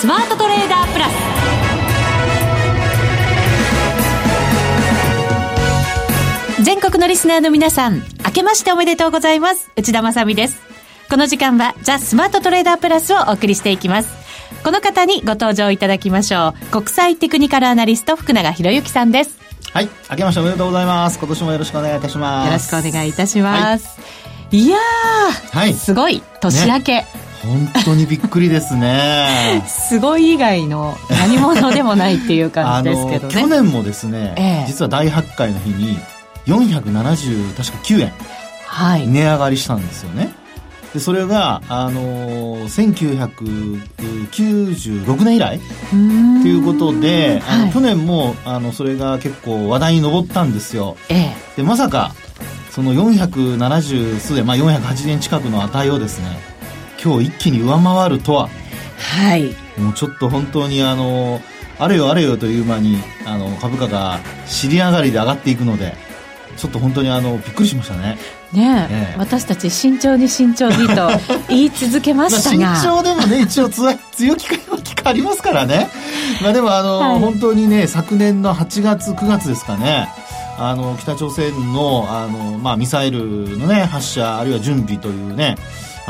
スマートトレーダープラス。全国のリスナーの皆さん明けましておめでとうございます。内田まさです。この時間はザ・スマートトレーダープラスをお送りしていきます。この方にご登場いただきましょう。国際テクニカルアナリスト福永博之さんです。はい明けましておめでとうございます。今年もよろしくお願いいたします。よろしくお願いいたします、はい、いやー、はい、すごい年明け、ね本当にびっくりですね。すごい以外の何者でもないっていう感じですけどね。去年もですね、ええ、実は大発会の日に470確か9円値上がりしたんですよね、でそれが、あのー、1996年以来ということで、あの、はい、去年もあのそれが結構話題に上ったんですよ、ええ、でまさかその470数円、まあ、480円近くの値をですね今日一気に上回るとは。はい。もうちょっと本当にあのあれよあれよという間にあの株価が尻上がりで上がっていくのでちょっと本当にあのびっくりしましたね。ねえ、私たち慎重に慎重にと 言い続けましたが。慎重でもね一応強気か弱気かありますからね。まあでもあの、はい、本当にね昨年の8月9月ですかね。あの北朝鮮のあの、まあ、ミサイルのね発射あるいは準備というね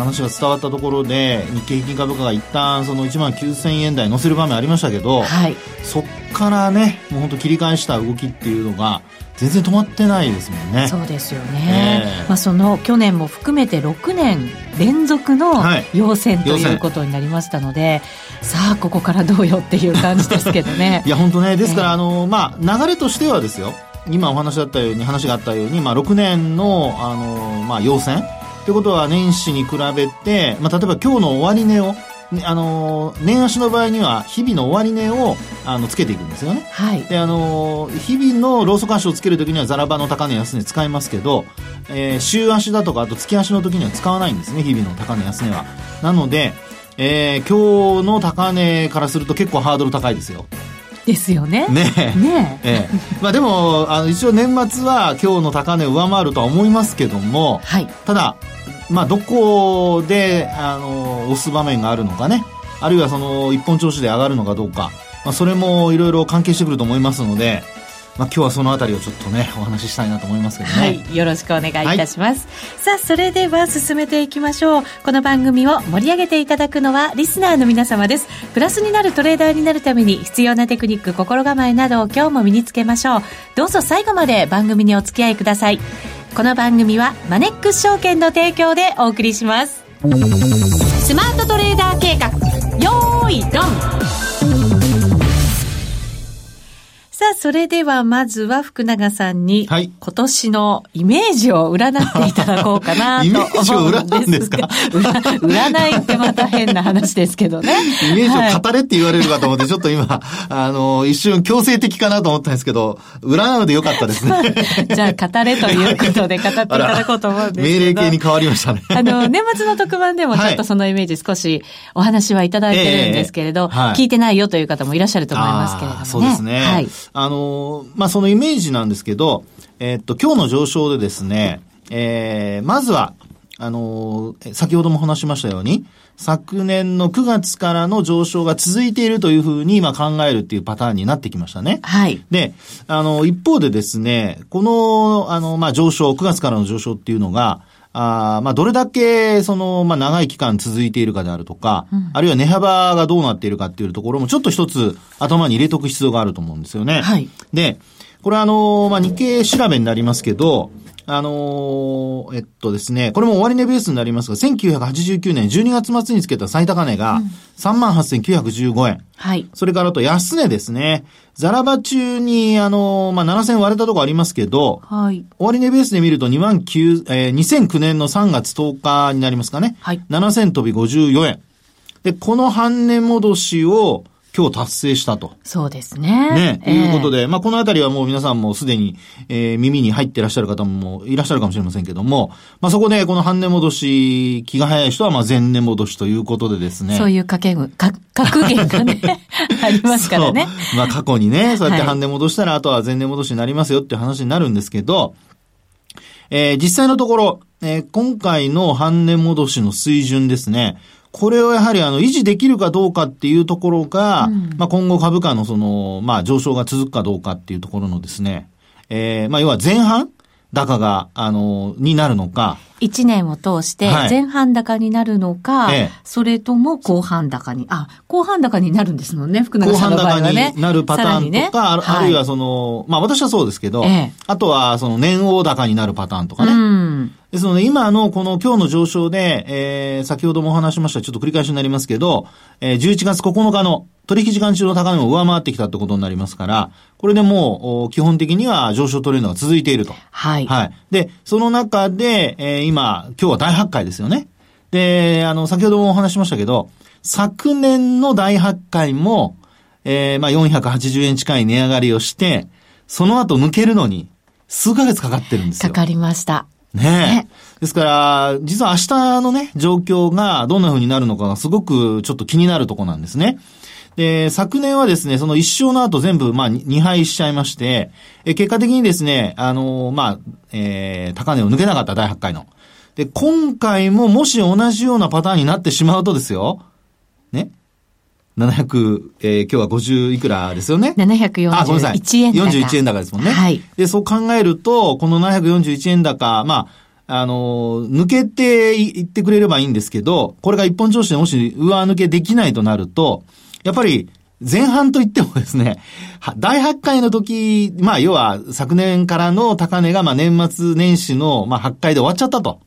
話が伝わったところで日経平均株価が一旦その1万9000円台乗せる場面ありましたけど、はい、そっからねもう本当切り返した動きっていうのが全然止まってないですもんね。そうですよね、えー、まあ、その去年も含めて6年連続の陽線ということになりましたので、はい、さあここからどうよっていう感じですけどね。いや本当ねですから、あのまあ流れとしてはですよ。今お話だったように話があったように、まあ、6年のあの、まあ、陽線ということは年始に比べて、まあ、例えば今日の終値をあの年足の場合には日々の終値をあのつけていくんですよね、はい、であの日々のローソク足をつけるときにはザラバの高値安値使いますけど、えー、週足だとかあと月足の時には使わないんですね日々の高値安値は。なので、えー、今日の高値からすると結構ハードル高いですよですよね。ねえ。ねえ。ええ、まあでも、あの、一応年末は今日の高値を上回るとは思いますけども、はい。ただ、まあどこで、あの、押す場面があるのかね、あるいはその、一本調子で上がるのかどうか、まあそれもいろいろ関係してくると思いますので、まあ、今日はそのあたりをちょっとねお話ししたいなと思いますけどね。はいよろしくお願いいたします、はい、さあそれでは進めていきましょう。この番組を盛り上げていただくのはリスナーの皆様です。プラスになるトレーダーになるために必要なテクニック心構えなどを今日も身につけましょう。どうぞ最後まで番組にお付き合いください。この番組はマネックス証券の提供でお送りします。スマートトレーダー計画。よーいドンさあ、それではまずは福永さんに、はい、今年のイメージを占っていただこうかなと思うんですが。占いってまた変な話ですけどね。イメージを語れって言われるかと思って、ちょっと今、あの、一瞬強制的かなと思ったんですけど、占うでよかったですね。じゃあ、語れということで語っていただこうと思うんですけど。命令形に変わりましたね。あの、年末の特番でもちょっとそのイメージ少しお話はいただいてるんですけれど、えーはい、聞いてないよという方もいらっしゃると思いますけれどもね。そうですね。はい。あの、まあ、そのイメージなんですけど、えっと、今日の上昇でですね、えー、まずは、あの、先ほども話しましたように、昨年の9月からの上昇が続いているというふうに今考えるっていうパターンになってきましたね。はい。で、あの、一方でですね、この、あの、まあ、上昇、9月からの上昇っていうのが、あまあ、どれだけ、その、まあ、長い期間続いているかであるとか、うん、あるいは値幅がどうなっているかっていうところも、ちょっと一つ頭に入れとく必要があると思うんですよね。はい。で、これあの、まあ、日経調べになりますけど、あのー、えっとですね、これも終値ベースになりますが、1989年12月末につけた最高値が38,915円。はい。それからあと安値ですね。ザラバ中に、あのー、まあ、7000割れたとこありますけど、はい。終値ベースで見ると2万9、えー、2009年の3月10日になりますかね。はい。7000飛び54円。で、この半値戻しを、今日達成したと。そうですね。ね。と、えー、いうことで、まあ、このあたりはもう皆さんもすでに、えー、耳に入ってらっしゃる方もいらっしゃるかもしれませんけども、まあ、そこでこの半値戻し、気が早い人は、まあ、前値戻しということでですね。そういう掛け具、か、格言がね、ありますからね。まあ、過去にね、そうやって半値戻したら、あとは前値戻しになりますよっていう話になるんですけど、えー、実際のところ、えー、今回の半値戻しの水準ですね、これをやはりあの維持できるかどうかっていうところが、うん。まあ今後株価のその、まあ上昇が続くかどうかっていうところのですね、えー、まあ要は前半高が、あの、になるのか、1年を通してはい前半高になるのか、ええそれとも後半高に、あ、後半高になるんですもんね、福永後半さんの場合高はね。になるパターンとか、あるあるいはその、まあ私はそうですけど、ええあとはその年王高になるパターンとかね。うん。ですので、今のこの今日の上昇で、えー、先ほどもお話しました、ちょっと繰り返しになりますけど、えー、11月9日の取引時間中の高値を上回ってきたってことになりますから、これでもう、お基本的には上昇トレンドが続いていると。はい。はい。で、その中で、えー今、今日は大発会ですよね。で、あの、先ほどもお話ししましたけど、昨年の大発会も、えーまあ、480円近い値上がりをして、その後抜けるのに、数ヶ月かかってるんですよ。かかりました。ねねえ。ですから、実は明日のね、状況がどんな風になるのかがすごくちょっと気になるとこなんですね。で、昨年はですね、その一勝の後全部、まあ、2敗しちゃいまして、え結果的にですね、あのまあ、えー、高値を抜けなかった大発会の。で、今回ももし同じようなパターンになってしまうとですよ、ね？700、えー今日は50いくらですよね？あ、ごめんなさい。741円高。41円高ですもんね。はい。で、そう考えると、この741円高、まあ、あの、抜けていいってくれればいいんですけど、これが一本調子でもし上抜けできないとなると、やっぱり、前半といってもですね、は大発会の時、まあ、要は昨年からの高値が、まあ、年末年始の、まあ、発会で終わっちゃったと。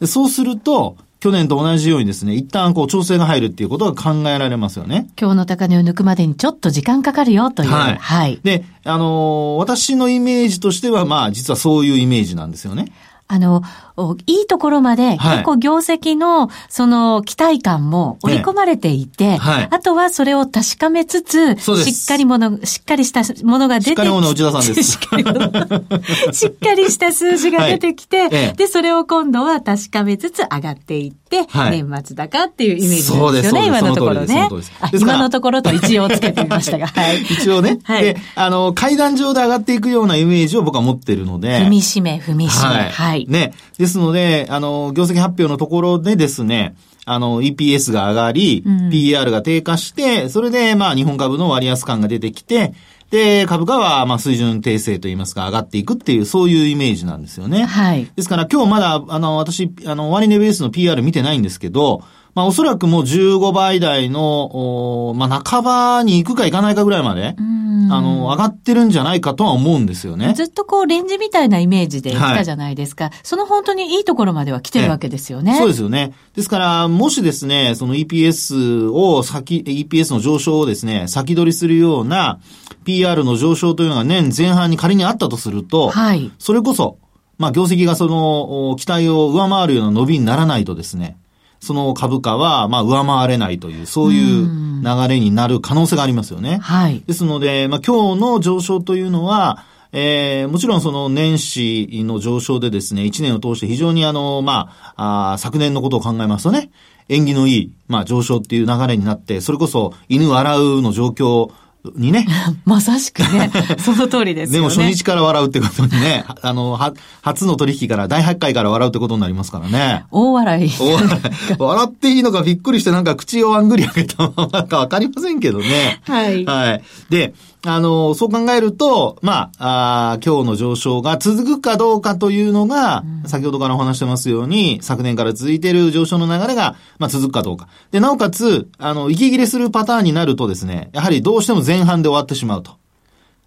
でそうすると、去年と同じようにですね、一旦こう調整が入るっていうことが考えられますよね。今日の高値を抜くまでにちょっと時間かかるよという。はいはい。で、あのー私のイメージとしては、まあ、実はそういうイメージなんですよね。あの、おいいところまで、はい。結構業績の、その、期待感も織り込まれていて、はい。あとはそれを確かめつつ、しっかりもの、しっかりしたものが出てきしっかり者の内田さんです。しっかり者しっかりした数字が出てきて、で、それを今度は確かめつつ上がっていって、はい。年末高っていうイメージですよね、今のところね。今のところと一応つけてみましたが、はい。一応ね。はい。で、あの、階段上で上がっていくようなイメージを僕は持ってるので。踏みしめ、踏みしめ。はい。ね。ですので、あの、業績発表のところでですね、あの、EPS が上がり、うん PR が低下して、それで、まあ、日本株の割安感が出てきて、で、株価は、まあ、水準訂正といいますか、上がっていくっていう、そういうイメージなんですよね。はい。ですから今日まだ、あの、私、あの、終値ベースの PR 見てないんですけど、まあおそらくもう15倍台の、おまあ半ばに行くか行かないかぐらいまで、うんあの、上がってるんじゃないかとは思うんですよね。ずっとこうレンジみたいなイメージで来たじゃないですか。その本当にいいところまでは来てるわけですよね。そうですよね。ですから、もしですね、その EPS を先、EPS の上昇をですね、先取りするような PR の上昇というのが年前半に仮にあったとすると、はい。それこそ、まあ、業績がその、お期待を上回るような伸びにならないとですね、その株価は、まあ、上回れないという、そういう流れになる可能性がありますよね。はい。ですので、まあ、今日の上昇というのは、えー、もちろんその年始の上昇でですね、1年を通して非常にあの、まあ、あー昨年のことを考えますとね、縁起のいい、まあ、上昇っていう流れになって、それこそ犬洗うの状況にね、まさしくね、その通りですよね。でも初日から笑うってことにね、あの、は、初の取引から、大発会から笑うってことになりますからね。大笑い。お笑っていいのかびっくりしてなんか口をあんぐり開けたままかわかりませんけどね。はい。はい。で、あの、そう考えると、まあ、あー今日の上昇が続くかどうかというのが、先ほどからお話してますように、昨年から続いている上昇の流れが、まあ、続くかどうか。で、なおかつ、あの、息切れするパターンになるとですね、やはりどうしても前半で終わってしまうと。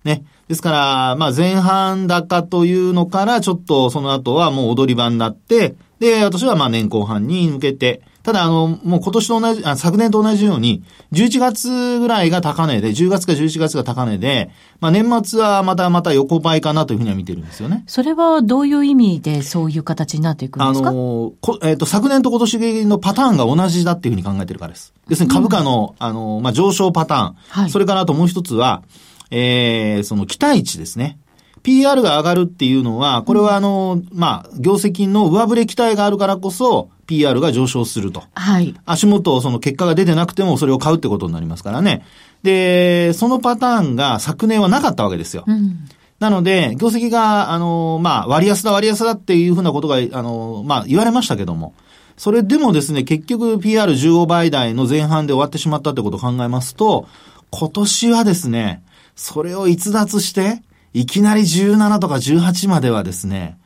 ね。ですから、まあ前半高というのから、ちょっとその後はもう踊り場になって、で、私はまあ年後半に向けて、ただあの、もう今年と同じ、あ昨年と同じように、11月ぐらいが高値で、10月か11月が高値で、まあ年末はまたまた横ばいかなというふうには見てるんですよね。それはどういう意味でそういう形になっていくんあですか、の、こえっ、と、昨年と今年のパターンが同じだっていうふうに考えてるからです。要するに株価の、あの、まあ上昇パターン。はいそれからあともう一つは、えー、その期待値ですね。PR が上がるっていうのは、これはあの、まあ、業績の上振れ期待があるからこそ、PR が上昇すると。はい。足元、その結果が出てなくてもそれを買うってことになりますからね。で、そのパターンが昨年はなかったわけですよ。うん。なので、業績が、あの、まあ、割安だ割安だっていうふうなことが、あの、まあ、言われましたけども。それでもですね、結局 PR15 倍台の前半で終わってしまったってことを考えますと、今年はですね、それを逸脱して、いきなり17とか18まではですね、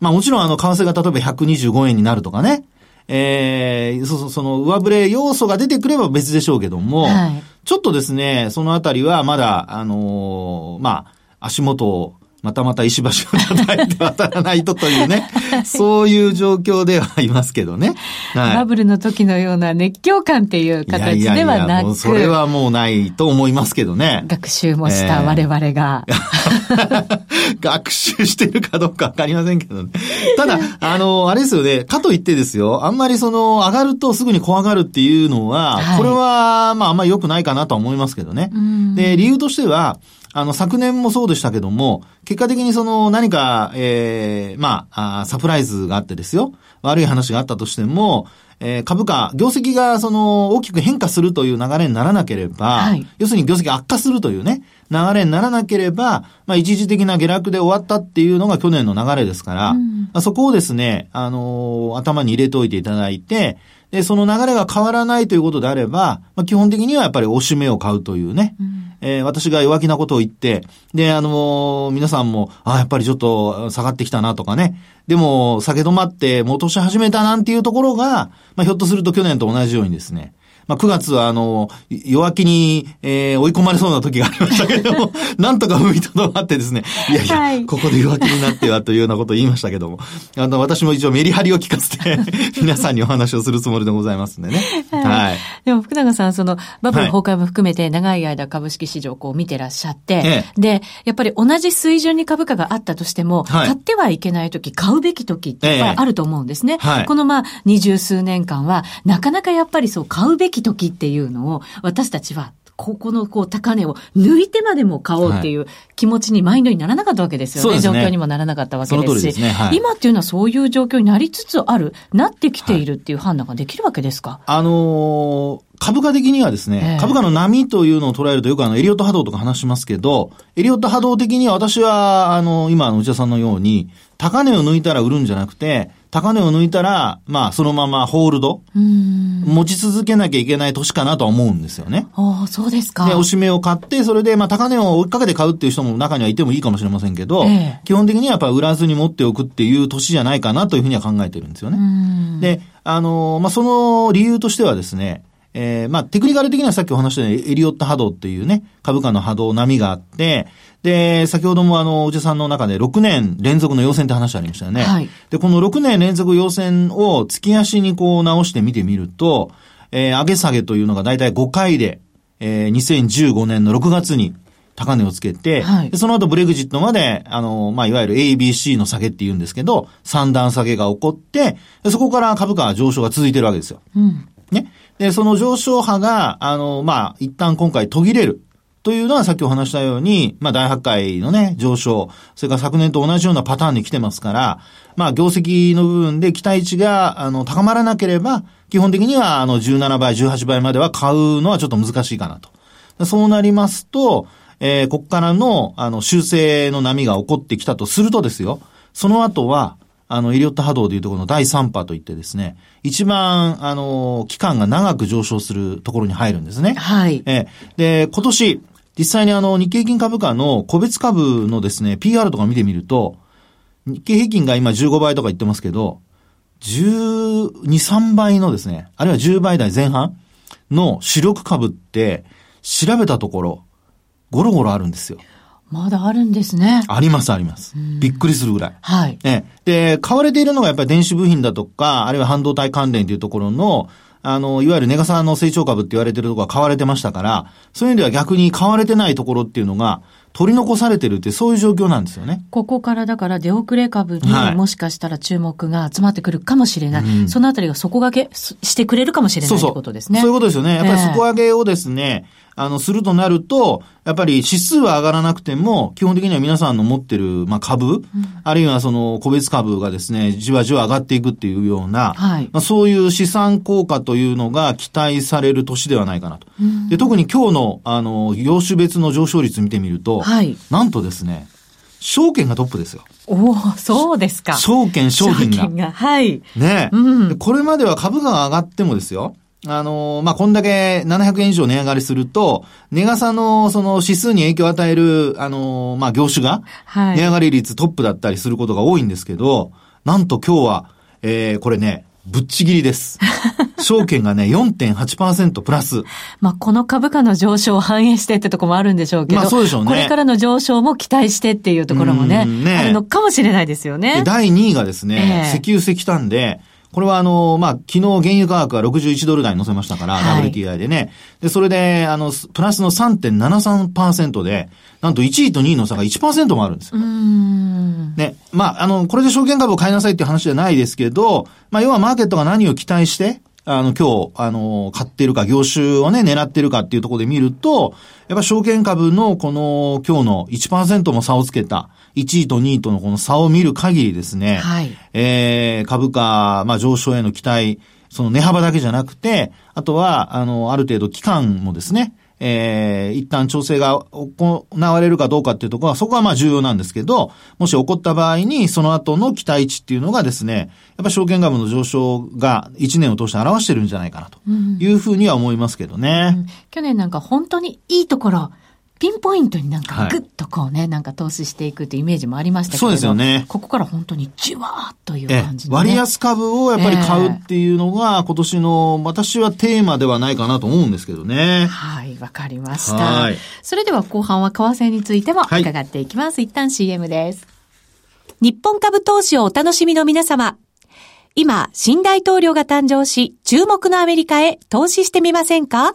まあもちろんあの、為替が例えば125円になるとかね、えー、そ、その上振れ要素が出てくれば別でしょうけども、はい、ちょっとですね、そのあたりはまだ、あのー、まあ、足元をまたまた石橋を叩いて渡らないとというね、そういう状況ではありますけどね。はい、バブルの時のような熱狂感っていう形ではなく。いやいやいやそれはもうないと思いますけどね。学習もした我々が。えー、学習してるかどうかわかりませんけどね。ただ、あの、あれですよね、かといってですよ、あんまりその、上がるとすぐに怖がるっていうのは、はい、これは、まああんまり良くないかなと思いますけどね。で、理由としては、あの、昨年もそうでしたけども、結果的にその何か、ええー、まあサプライズがあってですよ。悪い話があったとしても、えー、株価、業績がその大きく変化するという流れにならなければ、はい、要するに業績悪化するというね、流れにならなければ、まあ一時的な下落で終わったっていうのが去年の流れですから、うん、そこをですね、あのー、頭に入れておいていただいて、で、その流れが変わらないということであれば、まあ、基本的にはやっぱり押し目を買うというね、うん、えー、私が弱気なことを言って、で、あのー、皆さんも、あやっぱりちょっと下がってきたなとかね、でも、下げ止まって戻し始めたなんていうところが、まあ、ひょっとすると去年と同じようにですね、まあ、9月はあの、弱気に、えー、追い込まれそうな時がありましたけれども、なんとか踏みとどまってですね、いやいや、はい、ここで弱気になってはというようなことを言いましたけども、あの、私も一応メリハリを聞かせて、皆さんにお話をするつもりでございますんでね。はい。はい、でも福永さん、その、バブル崩壊も含めて長い間株式市場をこう見てらっしゃって、ええ、で、やっぱり同じ水準に株価があったとしても、はい、買ってはいけない時、買うべき時ってあると思うんですね。えはい、このまあ、二十数年間は、なかなかやっぱりそう、買うべき時っていうののを、私たちはここのこう高値を抜いてまでも買おうっていう気持ちにマインドにならなかったわけですよね。はい、状況にもならなかったわけですし。すね。はい、今っていうのはそういう状況になりつつある、なってきているっていう判断ができるわけですか、あのー株価的にはですね、えー、株価の波というのを捉え。るとよくあの、エリオット波動とか話しますけど、エリオット波動的には私は、あの、今の内田さんのように、高値を抜いたら売るんじゃなくて、高値を抜いたら、まあ、そのままホールド、持ち続けなきゃいけない年かなとは思うんですよね。ああ、そうですか。で、押し目を買って、それで、まあ、高値を追いかけて買うっていう人も中にはいてもいいかもしれませんけど、え基本的にはやっぱ売らずに持っておくっていう年じゃないかなというふうには考えてるんですよね。で、あの、まあ、その理由としてはですね、えー、まあ、テクニカル的にはさっきお話したように、エリオット波動っていうね、株価の波動波があって、で、先ほどもあの、おじさんの中で6年連続の陽線って話ありましたよね。はい。で、この6年連続陽線を月足にこう直して見てみると、えー、上げ下げというのが大体5回で、えー、2015年の6月に高値をつけて、はい、でその後ブレグジットまで、あの、まあ、いわゆる ABC の下げって言うんですけど、三段下げが起こって、そこから株価上昇が続いてるわけですよ。うん。ね。で、その上昇波が、あの、まあ、一旦今回途切れる。というのはさっきお話したように、まあ大発会のね、上昇、それから昨年と同じようなパターンに来てますから、まあ業績の部分で期待値が、あの、高まらなければ、基本的にはあの17倍、18倍までは買うのはちょっと難しいかなと。そうなりますと、えー、ここからの、あの、修正の波が起こってきたとするとですよ、その後は、あの、イリオット波動でいうところの第3波といってですね、一番、あの、期間が長く上昇するところに入るんですね。はい。えで、今年、実際にあの、日経平均株価の個別株のですね、PR とか見てみると、日経平均が今15倍とか言ってますけど、12、3倍のですね、あるいは10倍台前半の主力株って、調べたところ、ゴロゴロあるんですよ。まだあるんですね。あります、あります。びっくりするぐらい。はい。ね。で、買われているのがやっぱり電子部品だとか、あるいは半導体関連というところの、あの、いわゆるネガサの成長株って言われてるところが買われてましたから、そういう意味では逆に買われてないところっていうのが、取り残されてるってそういう状況なんですよね。ここからだから出遅れ株にもしかしたら注目が集まってくるかもしれない。はいうん、そのあたりが底上げしてくれるかもしれないということですね。そういうことですよね。やっぱり底上げをですね、えーあの、するとなると、やっぱり指数は上がらなくても、基本的には皆さんの持ってる、まあ、株、うん、あるいはその個別株がですね、じわじわ上がっていくっていうような、はい、まあ、そういう資産効果というのが期待される年ではないかなと。うん、で特に今日の、あの、業種別の上昇率見てみると、はい、なんとですね、証券がトップですよ。おおそうですか。証券、商品が。が。はい。ねえ、うんこれまでは株価が上がってもですよ。あのーまあ、こんだけ700円以上値上がりすると、値傘のその指数に影響を与える、あのーまあ、業種が、はい値上がり率トップだったりすることが多いんですけど、なんと今日は、えー、これね、ぶっちぎりです。証券がね、4.8%プラス。まあ、この株価の上昇を反映してってところもあるんでしょうけど、まあそうでしょうねこれからの上昇も期待してっていうところもね、うんねあるのかもしれないですよでね。第2位がですね、ええ石油石炭で、これはあの、まあ、昨日原油価格が61ドル台に乗せましたから、はい WTI でね。で、それで、あの、プラスの3.73%で、なんと1位と2位の差が1%もあるんですよ。ね。まあ、あの、これで証券株を買いなさいっていう話じゃないですけど、まあ、要はマーケットが何を期待して、あの、今日、あの、買っているか、業種をね、狙ってるかっていうところで見ると、やっぱ証券株のこの、今日の1%も差をつけた、1位と2位とのこの差を見る限りですね、はい。えー、株価、まあ、上昇への期待、その値幅だけじゃなくて、あとは、あの、ある程度期間もですね、えー、一旦調整が行われるかどうかっていうところは、そこはまあ重要なんですけど、もし起こった場合に、その後の期待値っていうのがですね、やっぱ証券株の上昇が1年を通して表してるんじゃないかなというふうには思いますけどね。去年なんか本当にいいところ、ピンポイントになんはいかグッとこうね、なんか投資していくっていうイメージもありましたけれどそうですよねここから本当にじわーっというえ感じの、ね。割安株をやっぱり買うっていうのが、今年の私はテーマではないかなと思うんですけどね。はい、わかりました。はいそれでは後半は為替についてもはい伺っていきます。一旦 CM です。日本株投資をお楽しみの皆様。今、新大統領が誕生し、注目のアメリカへ投資してみませんか？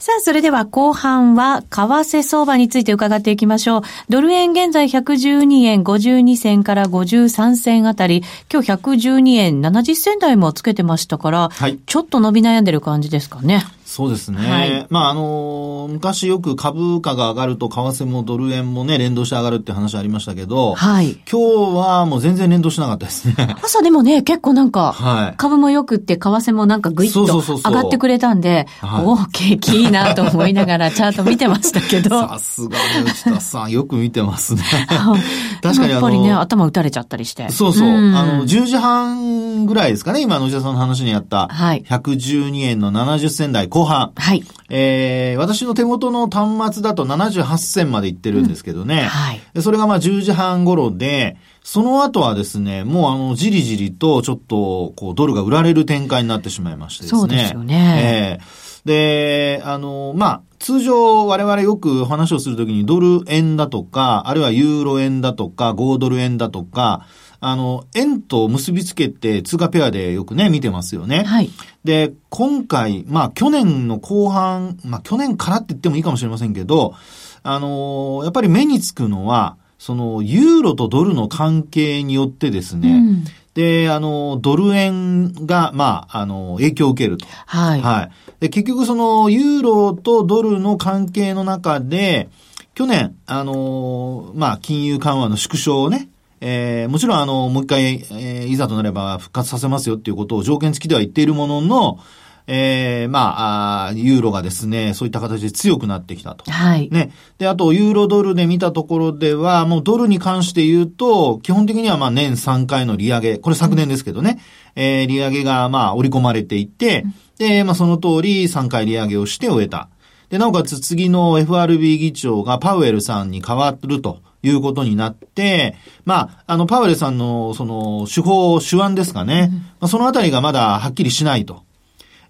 さあ、それでは後半は、為替相場について伺っていきましょう。ドル円現在112円52銭から53銭あたり、今日112円70銭台もつけてましたから、はいちょっと伸び悩んでる感じですかね。そうですね。はいまあ、あのー昔よく株価が上がると、為替もドル円もね、連動して上がるって話ありましたけど、はい。今日はもう全然連動しなかったですね。朝でもね、結構なんか、はい。株も良くって、為替もなんかグイッそうと上がってくれたんで、はいおお、景気いいなと思いながらチャート見てましたけど。さすがね、内田さん、よく見てますね。確かにやっぱりね、頭打たれちゃったりして。そうそう。んあの、10時半ぐらいですかね、今、内田さんの話にあった、はい112円の70銭台後半。はい。えー、私の手元の端末だと78銭まで行ってるんですけどね。はい。でそれがまあ10時半頃で、その後はですね、もうあの、じりじりとちょっと、こう、ドルが売られる展開になってしまいましてですね。そうですよねええで、あの、まあ、通常我々よく話をするときにドル円だとか、あるいはユーロ円だとか、5ドル円だとか、あの、円と結びつけて通貨ペアでよくね、見てますよね。はい。で、今回、まあ去年の後半、まあ去年からって言ってもいいかもしれませんけど、あのーやっぱり目につくのは、その、ユーロとドルの関係によってですね、うんで、あの、ドル円が、まあ、あの、影響を受けると。はい。はい。で、結局その、ユーロとドルの関係の中で、去年、あのーまあ、金融緩和の縮小をね、えーもちろんあの、もう一回、えーいざとなれば復活させますよっていうことを条件付きでは言っているものの、えーまあユーロがですね、そういった形で強くなってきたと。はい。ね。で、あと、ユーロドルで見たところでは、もうドルに関して言うと、基本的にはまあ年3回の利上げ、これ昨年ですけどね、えー利上げがまあ織り込まれていて、で、まあその通り3回利上げをして終えた。で、なおかつ次の FRB 議長がパウエルさんに変わるということになって、まあ、あの、パウエルさんのその手法、手腕ですかね。まあ、そのあたりがまだはっきりしないと。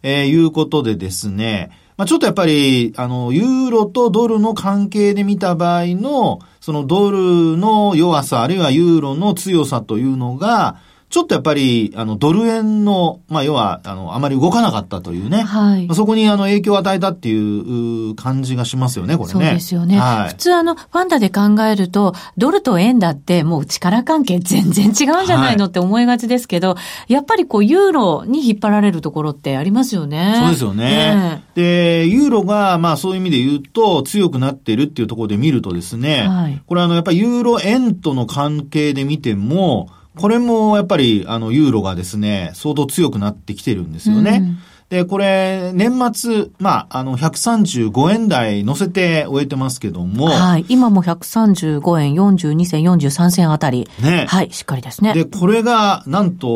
えーいうことでですね、まあ、ちょっとやっぱり、あの、ユーロとドルの関係で見た場合の、そのドルの弱さ、あるいはユーロの強さというのが、ちょっとやっぱり、あの、ドル円の、まあ、要は、あの、あまり動かなかったというね。はいまあそこに、あの、影響を与えたっていうう感じがしますよね、これね。そうですよね。はい。普通あの、ファンダで考えると、ドルと円だってもう力関係全然違うんじゃないのって思いがちですけど、やっぱりこう、ユーロに引っ張られるところってありますよね。そうですよね。で、ユーロが、まあそういう意味で言うと強くなってるっていうところで見るとですね、はいこれあの、やっぱりユーロ円との関係で見ても、これもやっぱりあの、ユーロがですね、相当強くなってきてるんですよね。うんで、これ、年末、まあ、あの、135円台乗せて終えてますけども、はい。今も135円42銭43銭あたり。ねはい、しっかりですね。で、これが、なんと、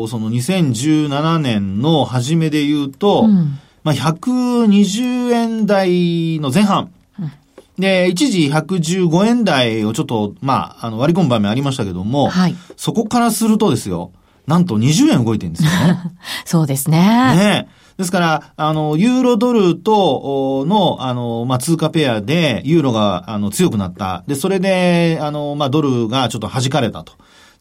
おその2017年の初めで言うと、うんまあ、120円台の前半。で、一時115円台をちょっと、まあ、あの、割り込む場面ありましたけども、はい。そこからするとですよ、なんと20円動いてるんですよね。そうですね。ねえですから、あの、ユーロドルとおの、あの、まあ、通貨ペアで、ユーロが、あの、強くなった。で、それで、あの、まあ、ドルがちょっと弾かれたと。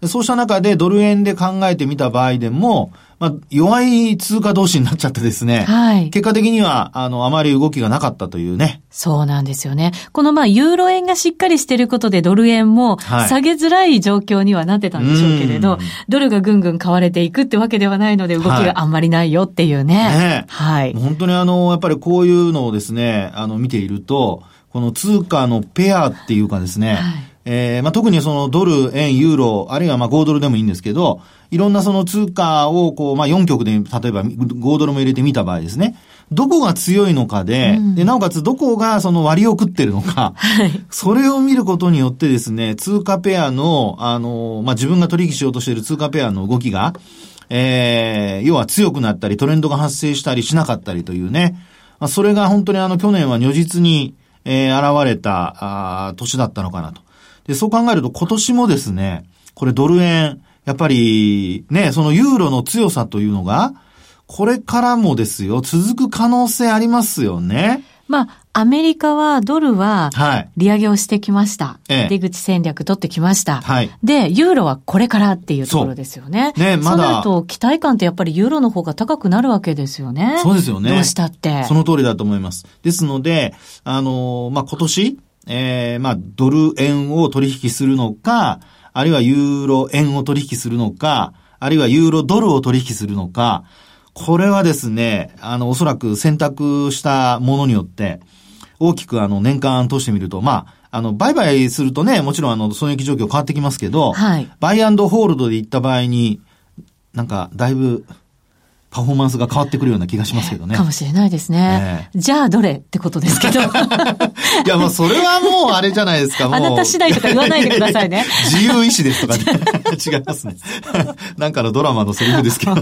でそうした中で、ドル円で考えてみた場合でも、まあ、弱い通貨同士になっちゃってですね。はい。結果的には、あの、あまり動きがなかったというね。そうなんですよね。このまあ、ユーロ円がしっかりしてることでドル円もはい下げづらい状況にはなってたんでしょうけれど、うんドルがぐんぐん買われていくってわけではないので動きはいがあんまりないよっていうね。はいもう。本当にあの、やっぱりこういうのをですね、あの、見ていると、この通貨のペアっていうかですね、はいえーまあ、特にそのドル、円、ユーロ、あるいはまあ5ドルでもいいんですけど、いろんなその通貨をこう、まあ、4極で、例えば5ドルも入れてみた場合ですね、どこが強いのかで、うんで、なおかつどこがその割りを食ってるのか、はい。それを見ることによってですね、通貨ペアの、あの、まあ、自分が取引しようとしている通貨ペアの動きが、えー、要は強くなったり、トレンドが発生したりしなかったりというね、まあ、それが本当にあの、去年は如実に、えー、現れた、あー年だったのかなと。で、そう考えると今年もですね、これドル円、やっぱり、ね、そのユーロの強さというのが、これからもですよ、続く可能性ありますよね。まあ、アメリカはドルははい。利上げをしてきました。ええ出口戦略取ってきました。はい。で、ユーロはこれからっていうところですよね。ねまだそうなると、期待感ってやっぱりユーロの方が高くなるわけですよね。そうですよね。どうしたって。その通りだと思います。ですので、あのーまあ、今年、えー、まあ、ドル円を取引するのか、あるいはユーロ円を取引するのか、あるいはユーロドルを取引するのか、これはですね、あの、おそらく選択したものによって、大きくあの、年間通してみると、まあ、あの、売買するとね、もちろんあの、損益状況変わってきますけど、はい。バイアンドホールドで行った場合に、なんか、だいぶ、パフォーマンスが変わってくるような気がしますけどね。かもしれないですね。じゃあどれってことですけど。いや、もうそれはもうあれじゃないですか、もう。あなた次第とか言わないでくださいね 自由意志ですとかね。違いますね。なんかのドラマのセリフですけど。す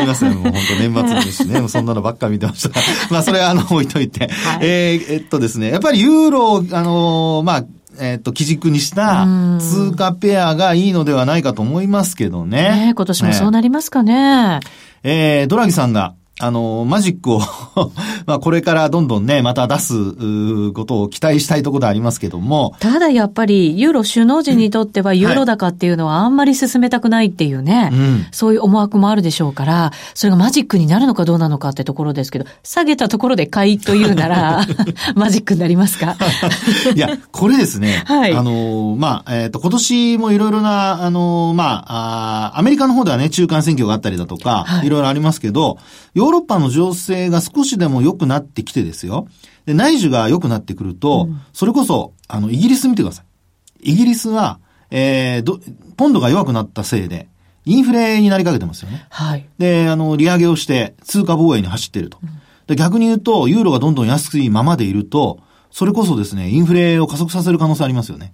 みません、もう本当年末ですしね。もうそんなのばっか見てました。まあ、それはあの、置いといて。はいえーえっとですね、やっぱりユーロを、あのーまあ、えっと、基軸にしたうん通貨ペアがいいのではないかと思いますけどね。ね今年もそうなりますかね。えー、ドラギさんが、あの、マジックを まあこれからどんどんね、また出すことを期待したいところでありますけども。ただやっぱり、ユーロ首脳陣にとっては、ユーロ高っていうのはあんまり進めたくないっていうね、うん、そういう思惑もあるでしょうから、それがマジックになるのかどうなのかってところですけど、下げたところで買いというなら、マジックになりますか？いや、これですね。はい。あの、まあ、えっ、ー、と、今年もいろいろな、あの、まああ、アメリカの方ではね、中間選挙があったりだとか、はい、いろいろありますけど、ヨーロッパの情勢が少しでも良くなってきてですよ。で、内需が良くなってくると、うん、それこそ、あの、イギリス見てください。イギリスは、えー、ど、ポンドが弱くなったせいで、インフレになりかけてますよね。はい。で、あの、利上げをして、通貨防衛に走っていると。うん、で逆に言うと、ユーロがどんどん安いままでいると、それこそですね、インフレを加速させる可能性ありますよね。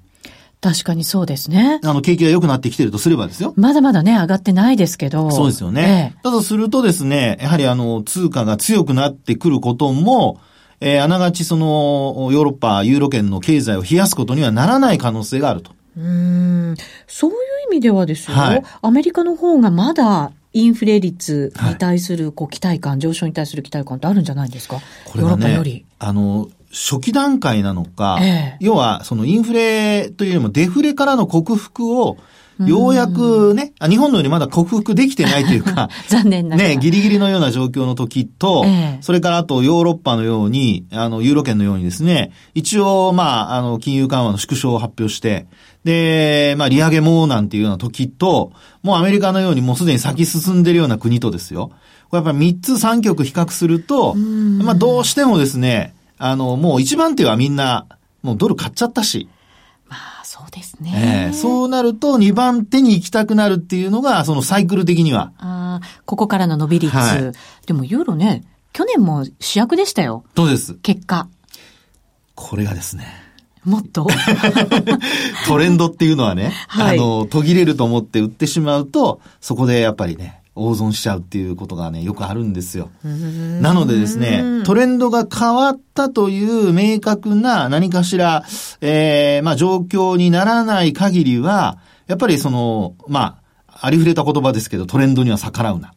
確かにそうですね。あの、景気が良くなってきてるとすればですよ。まだまだね、上がってないですけど。そうですよね。ええ、ただするとですね、やはりあの、通貨が強くなってくることも、えー、あながちその、ヨーロッパ、ユーロ圏の経済を冷やすことにはならない可能性があると。うん。そういう意味ではですよ、はい、アメリカの方がまだインフレ率に対するこう期待感、はい、上昇に対する期待感ってあるんじゃないですか？これはね、ヨーロッパより。あの、初期段階なのか、ええ、要はそのインフレというよりもデフレからの克服をようやくね、日本のようにまだ克服できてないというか、残念なね、ギリギリのような状況の時と、ええ、それからあとヨーロッパのように、あの、ユーロ圏のようにですね、一応、まあ、あの、金融緩和の縮小を発表して、で、まあ、利上げもなんていうような時と、もうアメリカのようにもうすでに先進んでるような国とですよ。これやっぱり3つ3極比較すると、まあ、どうしてもですね、あの、もう一番手はみんな、もうドル買っちゃったし。まあ、そうですね。えー、そうなると二番手に行きたくなるっていうのが、そのサイクル的には。ああ、ここからの伸び率。はい、でもユーロね、去年も主役でしたよ。そうです。結果。これがですね。もっと？トレンドっていうのはね、はい、あの、途切れると思って売ってしまうと、そこでやっぱりね、大損しちゃうっていうことがね、よくあるんですよ。なのでですね、トレンドが変わったという明確な何かしら、ええー、まあ状況にならない限りは、やっぱりその、まあ、ありふれた言葉ですけど、トレンドには逆らうな。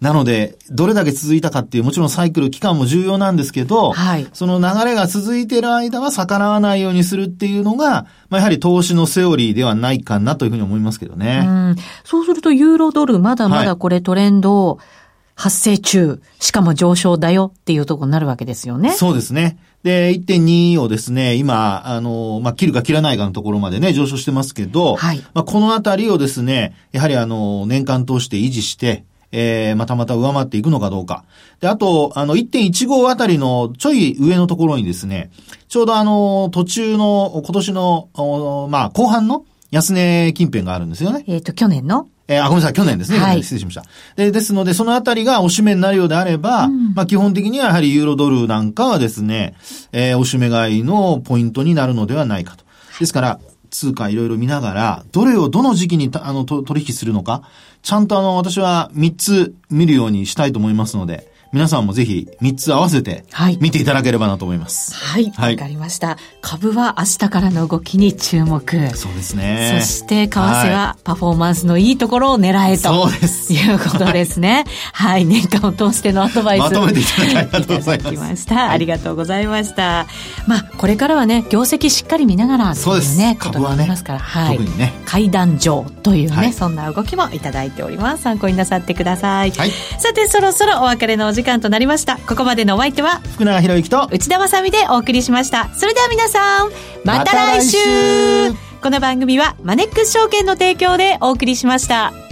なので、どれだけ続いたかっていう、もちろんサイクル期間も重要なんですけど、はい、その流れが続いている間は逆らわないようにするっていうのが、まあ、やはり投資のセオリーではないかなというふうに思いますけどね。うん、そうすると、ユーロドル、まだまだこれトレンド、発生中、しかも上昇だよっていうところになるわけですよね。そうですね。で、1.2をですね、今、あの、まあ、切るか切らないかのところまでね、上昇してますけど、はい。まあ、このあたりをですね、やはりあの、年間通して維持して、えー、またまた上回っていくのかどうか。で、あと、あの、1.15あたりのちょい上のところにですね、ちょうどあの、途中の、今年の、まあ、後半の安値近辺があるんですよね。えっ、ー、と、去年の？えー、あ、ごめんなさい、去年ですね。はい、失礼しました。で、ですので、そのあたりがおしめになるようであれば、うん、まあ基本的にはやはりユーロドルなんかはですね、えー、おしめ買いのポイントになるのではないかと。ですから、通貨いろいろ見ながら、どれをどの時期にあの取引するのか、ちゃんとあの私は3つ見るようにしたいと思いますので、皆さんもぜひ3つ合わせて見ていただければなと思います。はい。わ、はい、かりました。株は明日からの動きに注目。そうですね。そして為替はパフォーマンスのいいところを狙えと。そうです。いうことですね。はい、年間を通してのアドバイス。まとめていただきありがとうございました。ありがとうございました。まあ、これからはね、業績しっかり見ながらそうですね、株はね、ますから、はい。特にね。階段上というね、はい、そんな動きもいただいております。参考になさってください。はい。さて、そろそろお別れのお時間となりました。ここまでのお相手は福永博之と内田まさでお送りしましたそれでは皆さんまた来週ま、来週この番組はマネックス証券の提供でお送りしました。